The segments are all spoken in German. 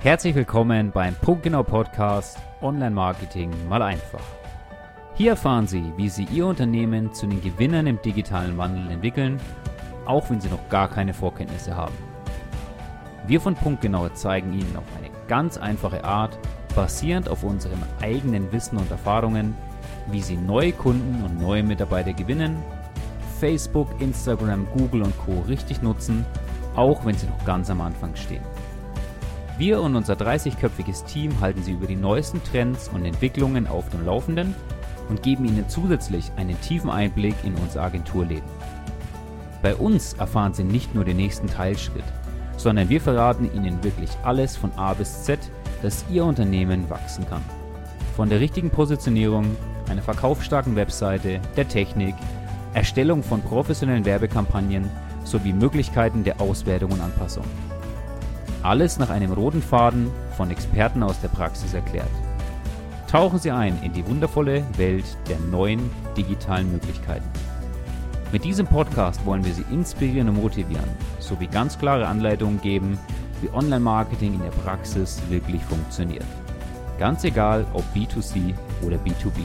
Herzlich willkommen beim Punktgenau Podcast Online Marketing mal einfach. Hier erfahren Sie, wie Sie Ihr Unternehmen zu den Gewinnern im digitalen Wandel entwickeln, auch wenn Sie noch gar keine Vorkenntnisse haben. Wir von Punktgenau zeigen Ihnen auf eine ganz einfache Art, basierend auf unserem eigenen Wissen und Erfahrungen, wie Sie neue Kunden und neue Mitarbeiter gewinnen, Facebook, Instagram, Google und Co. richtig nutzen, auch wenn Sie noch ganz am Anfang stehen. Wir und unser 30-köpfiges Team halten Sie über die neuesten Trends und Entwicklungen auf dem Laufenden und geben Ihnen zusätzlich einen tiefen Einblick in unser Agenturleben. Bei uns erfahren Sie nicht nur den nächsten Teilschritt, sondern wir verraten Ihnen wirklich alles von A bis Z, dass Ihr Unternehmen wachsen kann. Von der richtigen Positionierung, einer verkaufsstarken Webseite, der Technik, Erstellung von professionellen Werbekampagnen sowie Möglichkeiten der Auswertung und Anpassung. Alles nach einem roten Faden von Experten aus der Praxis erklärt. Tauchen Sie ein in die wundervolle Welt der neuen digitalen Möglichkeiten. Mit diesem Podcast wollen wir Sie inspirieren und motivieren, sowie ganz klare Anleitungen geben, wie Online-Marketing in der Praxis wirklich funktioniert. Ganz egal, ob B2C oder B2B.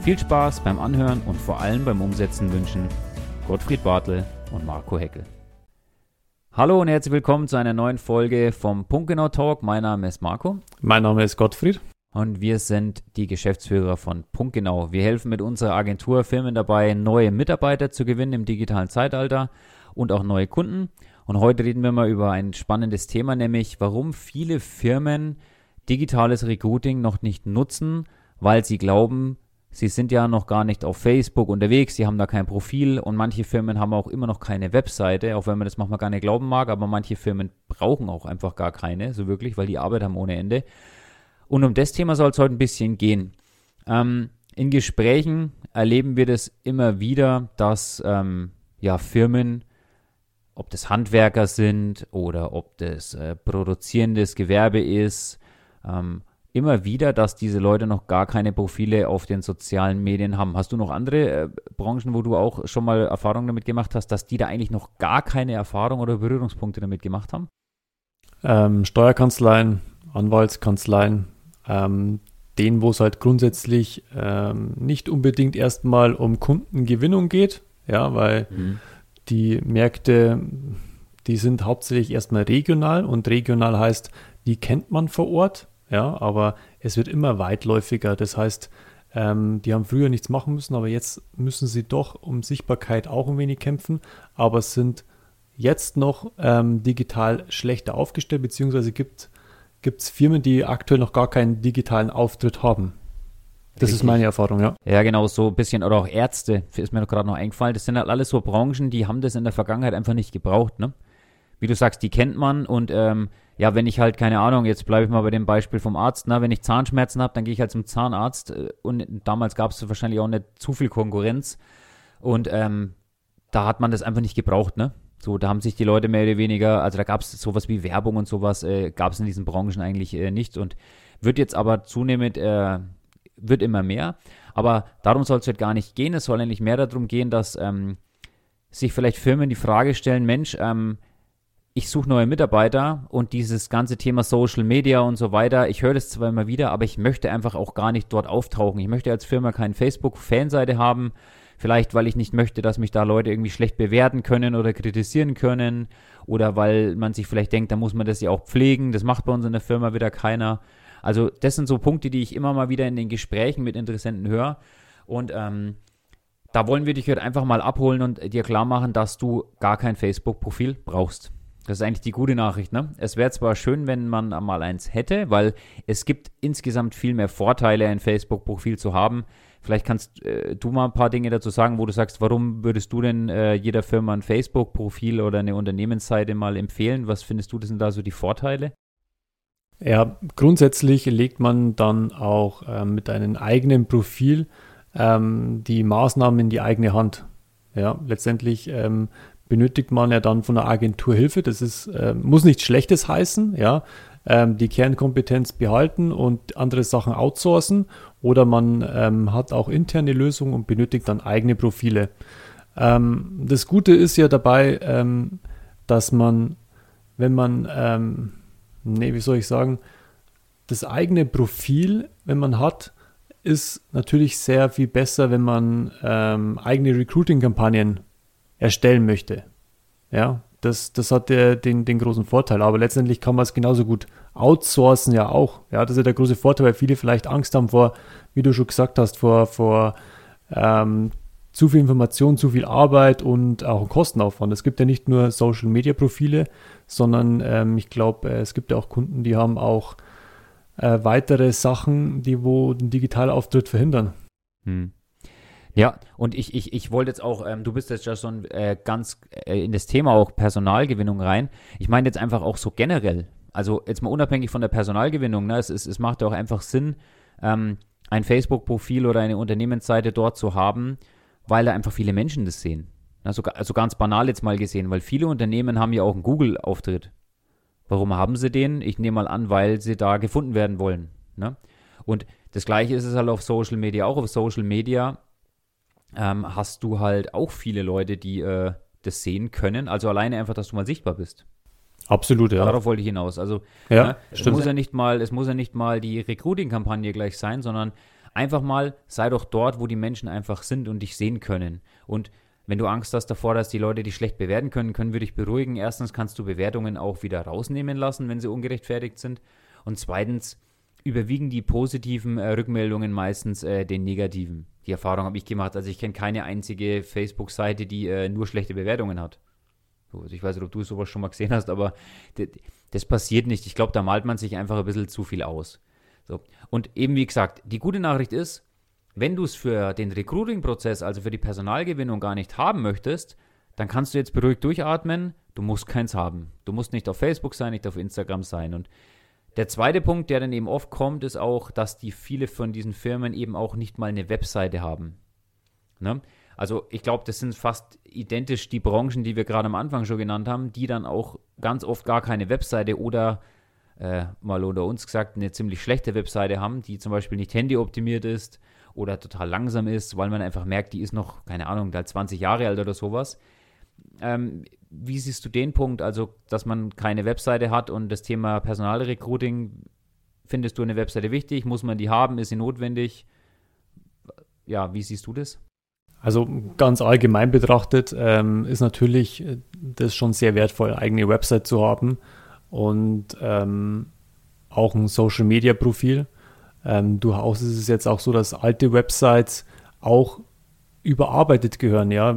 Viel Spaß beim Anhören und vor allem beim Umsetzen wünschen Gottfried Bartel und Marco Heckel. Hallo und herzlich willkommen zu einer neuen Folge vom Punktgenau Talk. Mein Name ist Marco. Mein Name ist Gottfried. Und wir sind die Geschäftsführer von Punktgenau. Wir helfen mit unserer Agentur Firmen dabei, neue Mitarbeiter zu gewinnen im digitalen Zeitalter und auch neue Kunden. Und heute reden wir mal über ein spannendes Thema, nämlich warum viele Firmen digitales Recruiting noch nicht nutzen, weil sie glauben, Sie sind ja noch gar nicht auf Facebook unterwegs, sie haben da kein Profil und manche Firmen haben auch immer noch keine Webseite, auch wenn man das manchmal gar nicht glauben mag, aber manche Firmen brauchen auch einfach gar keine, so wirklich, weil die Arbeit haben ohne Ende. Und um das Thema soll es heute ein bisschen gehen. Ähm, in Gesprächen erleben wir das immer wieder, dass ähm, ja, Firmen, ob das Handwerker sind oder ob das äh, produzierendes Gewerbe ist, ähm, immer wieder, dass diese Leute noch gar keine Profile auf den sozialen Medien haben. Hast du noch andere äh, Branchen, wo du auch schon mal Erfahrungen damit gemacht hast, dass die da eigentlich noch gar keine Erfahrung oder Berührungspunkte damit gemacht haben? Ähm, Steuerkanzleien, Anwaltskanzleien, ähm, denen, wo es halt grundsätzlich ähm, nicht unbedingt erstmal um Kundengewinnung geht, ja, weil mhm. die Märkte, die sind hauptsächlich erstmal regional und regional heißt, die kennt man vor Ort ja, aber es wird immer weitläufiger. Das heißt, ähm, die haben früher nichts machen müssen, aber jetzt müssen sie doch um Sichtbarkeit auch ein wenig kämpfen, aber sind jetzt noch ähm, digital schlechter aufgestellt, beziehungsweise gibt es Firmen, die aktuell noch gar keinen digitalen Auftritt haben. Das Richtig. ist meine Erfahrung, ja. Ja, genau, so ein bisschen, oder auch Ärzte, ist mir gerade noch eingefallen. Das sind halt alles so Branchen, die haben das in der Vergangenheit einfach nicht gebraucht, ne? Wie du sagst, die kennt man und ähm, ja, wenn ich halt, keine Ahnung, jetzt bleibe ich mal bei dem Beispiel vom Arzt, ne? wenn ich Zahnschmerzen habe, dann gehe ich halt zum Zahnarzt äh, und damals gab es wahrscheinlich auch nicht zu viel Konkurrenz und ähm, da hat man das einfach nicht gebraucht, ne? So, da haben sich die Leute mehr oder weniger, also da gab es sowas wie Werbung und sowas, äh, gab es in diesen Branchen eigentlich äh, nicht und wird jetzt aber zunehmend, äh, wird immer mehr. Aber darum soll es halt gar nicht gehen. Es soll eigentlich mehr darum gehen, dass ähm, sich vielleicht Firmen die Frage stellen, Mensch, ähm, ich suche neue Mitarbeiter und dieses ganze Thema Social Media und so weiter, ich höre das zwar immer wieder, aber ich möchte einfach auch gar nicht dort auftauchen. Ich möchte als Firma keine Facebook-Fanseite haben, vielleicht weil ich nicht möchte, dass mich da Leute irgendwie schlecht bewerten können oder kritisieren können oder weil man sich vielleicht denkt, da muss man das ja auch pflegen, das macht bei uns in der Firma wieder keiner. Also das sind so Punkte, die ich immer mal wieder in den Gesprächen mit Interessenten höre und ähm, da wollen wir dich heute einfach mal abholen und dir klar machen, dass du gar kein Facebook-Profil brauchst. Das ist eigentlich die gute Nachricht, ne? Es wäre zwar schön, wenn man mal eins hätte, weil es gibt insgesamt viel mehr Vorteile, ein Facebook-Profil zu haben. Vielleicht kannst äh, du mal ein paar Dinge dazu sagen, wo du sagst, warum würdest du denn äh, jeder Firma ein Facebook-Profil oder eine Unternehmensseite mal empfehlen? Was findest du, sind da so die Vorteile? Ja, grundsätzlich legt man dann auch äh, mit einem eigenen Profil ähm, die Maßnahmen in die eigene Hand. Ja, letztendlich ähm, benötigt man ja dann von der Agentur Hilfe. Das ist, äh, muss nichts Schlechtes heißen, ja. Ähm, die Kernkompetenz behalten und andere Sachen outsourcen oder man ähm, hat auch interne Lösungen und benötigt dann eigene Profile. Ähm, das Gute ist ja dabei, ähm, dass man, wenn man ähm, nee, wie soll ich sagen, das eigene Profil, wenn man hat, ist natürlich sehr viel besser, wenn man ähm, eigene Recruiting-Kampagnen erstellen möchte. Ja, das, das hat der, den, den großen Vorteil. Aber letztendlich kann man es genauso gut outsourcen ja auch. Ja, das ist ja der große Vorteil, weil viele vielleicht Angst haben vor, wie du schon gesagt hast, vor, vor ähm, zu viel Information, zu viel Arbeit und auch Kostenaufwand. Es gibt ja nicht nur Social Media Profile, sondern ähm, ich glaube, äh, es gibt ja auch Kunden, die haben auch äh, weitere Sachen, die wo den Digitalauftritt verhindern. Hm. Ja, und ich, ich, ich wollte jetzt auch, ähm, du bist jetzt ja schon äh, ganz äh, in das Thema auch Personalgewinnung rein. Ich meine jetzt einfach auch so generell. Also jetzt mal unabhängig von der Personalgewinnung, ne, es, es, es macht auch einfach Sinn, ähm, ein Facebook-Profil oder eine Unternehmensseite dort zu haben, weil da einfach viele Menschen das sehen. Also, also ganz banal jetzt mal gesehen, weil viele Unternehmen haben ja auch einen Google-Auftritt. Warum haben sie den? Ich nehme mal an, weil sie da gefunden werden wollen. Ne? Und das gleiche ist es halt auf Social Media. Auch auf Social Media ähm, hast du halt auch viele Leute, die äh, das sehen können. Also alleine einfach, dass du mal sichtbar bist. Absolut, ja. Darauf wollte ich hinaus. Also ja, ne, es muss ja nicht mal, es muss ja nicht mal die Recruiting-Kampagne gleich sein, sondern einfach mal sei doch dort, wo die Menschen einfach sind und dich sehen können. Und wenn du Angst hast davor, dass die Leute dich schlecht bewerten können, können wir dich beruhigen. Erstens kannst du Bewertungen auch wieder rausnehmen lassen, wenn sie ungerechtfertigt sind. Und zweitens überwiegen die positiven äh, Rückmeldungen meistens äh, den negativen. Die Erfahrung habe ich gemacht. Also ich kenne keine einzige Facebook-Seite, die äh, nur schlechte Bewertungen hat. Also ich weiß nicht, ob du sowas schon mal gesehen hast, aber das passiert nicht. Ich glaube, da malt man sich einfach ein bisschen zu viel aus. So. Und eben wie gesagt, die gute Nachricht ist, wenn du es für den Recruiting-Prozess, also für die Personalgewinnung gar nicht haben möchtest, dann kannst du jetzt beruhigt durchatmen. Du musst keins haben. Du musst nicht auf Facebook sein, nicht auf Instagram sein. Und der zweite Punkt, der dann eben oft kommt, ist auch, dass die viele von diesen Firmen eben auch nicht mal eine Webseite haben. Ne? Also ich glaube, das sind fast identisch die Branchen, die wir gerade am Anfang schon genannt haben, die dann auch ganz oft gar keine Webseite oder äh, mal unter uns gesagt eine ziemlich schlechte Webseite haben, die zum Beispiel nicht handyoptimiert ist oder total langsam ist, weil man einfach merkt, die ist noch, keine Ahnung, 20 Jahre alt oder sowas. Ähm, wie siehst du den Punkt, also dass man keine Webseite hat und das Thema Personalrecruiting, findest du eine Webseite wichtig? Muss man die haben? Ist sie notwendig? Ja, wie siehst du das? Also ganz allgemein betrachtet ähm, ist natürlich äh, das schon sehr wertvoll, eigene Website zu haben und ähm, auch ein Social Media Profil. Ähm, durchaus ist es jetzt auch so, dass alte Websites auch überarbeitet gehören. Ja,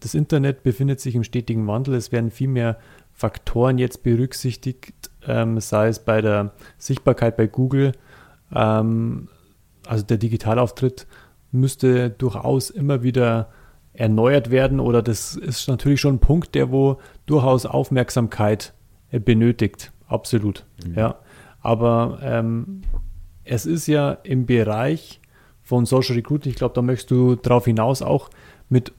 das Internet befindet sich im stetigen Wandel. Es werden viel mehr Faktoren jetzt berücksichtigt, ähm, sei es bei der Sichtbarkeit bei Google. Ähm, also der Digitalauftritt müsste durchaus immer wieder erneuert werden oder das ist natürlich schon ein Punkt, der wo durchaus Aufmerksamkeit äh, benötigt. Absolut. Mhm. Ja. Aber ähm, es ist ja im Bereich von Social Recruiting, ich glaube, da möchtest du darauf hinaus auch, mit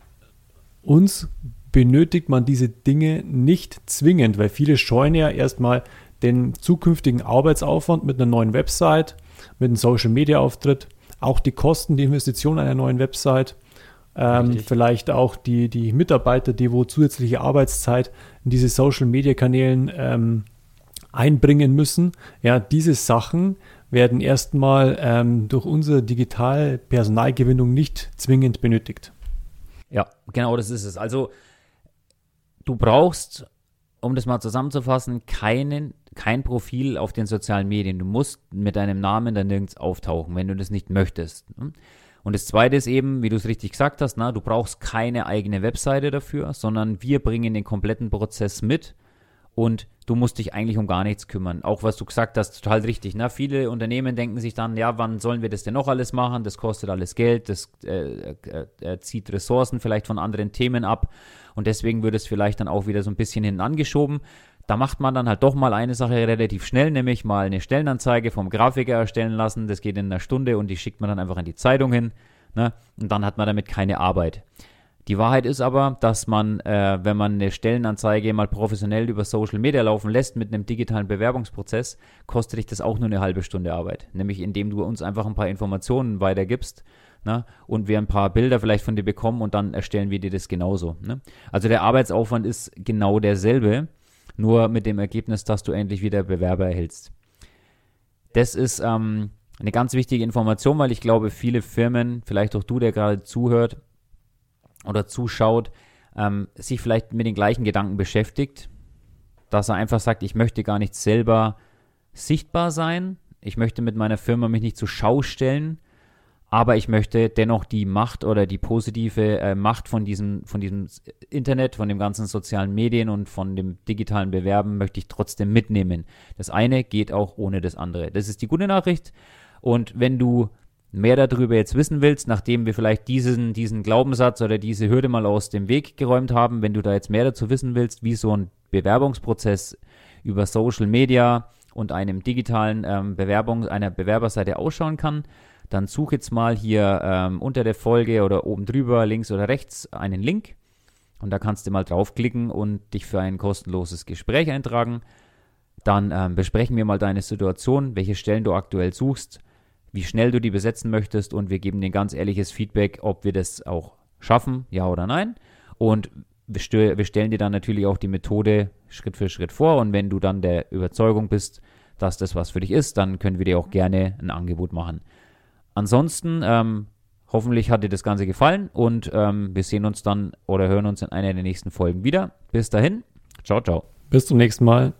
uns benötigt man diese Dinge nicht zwingend, weil viele scheuen ja erstmal den zukünftigen Arbeitsaufwand mit einer neuen Website, mit einem Social Media Auftritt, auch die Kosten, die Investition einer neuen Website, ähm, vielleicht auch die, die Mitarbeiter, die wo zusätzliche Arbeitszeit in diese Social Media Kanälen ähm, einbringen müssen. Ja, diese Sachen werden erstmal ähm, durch unsere Digital-Personalgewinnung nicht zwingend benötigt. Ja, genau das ist es. Also du brauchst, um das mal zusammenzufassen, keinen, kein Profil auf den sozialen Medien. Du musst mit deinem Namen dann nirgends auftauchen, wenn du das nicht möchtest. Und das Zweite ist eben, wie du es richtig gesagt hast, na, du brauchst keine eigene Webseite dafür, sondern wir bringen den kompletten Prozess mit und du musst dich eigentlich um gar nichts kümmern. Auch was du gesagt hast, total richtig. Ne? Viele Unternehmen denken sich dann, ja, wann sollen wir das denn noch alles machen? Das kostet alles Geld, das äh, äh, äh, zieht Ressourcen vielleicht von anderen Themen ab und deswegen wird es vielleicht dann auch wieder so ein bisschen hinten angeschoben. Da macht man dann halt doch mal eine Sache relativ schnell, nämlich mal eine Stellenanzeige vom Grafiker erstellen lassen. Das geht in einer Stunde und die schickt man dann einfach in die Zeitung hin. Ne? Und dann hat man damit keine Arbeit. Die Wahrheit ist aber, dass man, äh, wenn man eine Stellenanzeige mal professionell über Social Media laufen lässt mit einem digitalen Bewerbungsprozess, kostet dich das auch nur eine halbe Stunde Arbeit. Nämlich indem du uns einfach ein paar Informationen weitergibst ne? und wir ein paar Bilder vielleicht von dir bekommen und dann erstellen wir dir das genauso. Ne? Also der Arbeitsaufwand ist genau derselbe. nur mit dem Ergebnis, dass du endlich wieder Bewerber erhältst. Das ist ähm, eine ganz wichtige Information, weil ich glaube, viele Firmen, vielleicht auch du, der gerade zuhört oder zuschaut, ähm, sich vielleicht mit den gleichen Gedanken beschäftigt, dass er einfach sagt, ich möchte gar nicht selber sichtbar sein, ich möchte mit meiner Firma mich nicht zur Schau stellen, aber ich möchte dennoch die Macht oder die positive äh, Macht von diesem, von diesem Internet, von den ganzen sozialen Medien und von dem digitalen Bewerben möchte ich trotzdem mitnehmen. Das eine geht auch ohne das andere. Das ist die gute Nachricht. Und wenn du mehr darüber jetzt wissen willst, nachdem wir vielleicht diesen, diesen Glaubenssatz oder diese Hürde mal aus dem Weg geräumt haben, wenn du da jetzt mehr dazu wissen willst, wie so ein Bewerbungsprozess über Social Media und einem digitalen ähm, Bewerbung, einer Bewerberseite ausschauen kann, dann such jetzt mal hier ähm, unter der Folge oder oben drüber, links oder rechts, einen Link. Und da kannst du mal draufklicken und dich für ein kostenloses Gespräch eintragen. Dann ähm, besprechen wir mal deine Situation, welche Stellen du aktuell suchst, wie schnell du die besetzen möchtest und wir geben dir ganz ehrliches Feedback, ob wir das auch schaffen, ja oder nein. Und wir, stellen dir dann natürlich auch die Methode Schritt für Schritt vor und wenn du dann der Überzeugung bist, dass das was für dich ist, dann können wir dir auch gerne ein Angebot machen. Ansonsten, ähm, hoffentlich hat dir das Ganze gefallen und ähm, wir sehen uns dann oder hören uns in einer der nächsten Folgen wieder. Bis dahin, ciao, ciao. Bis zum nächsten Mal.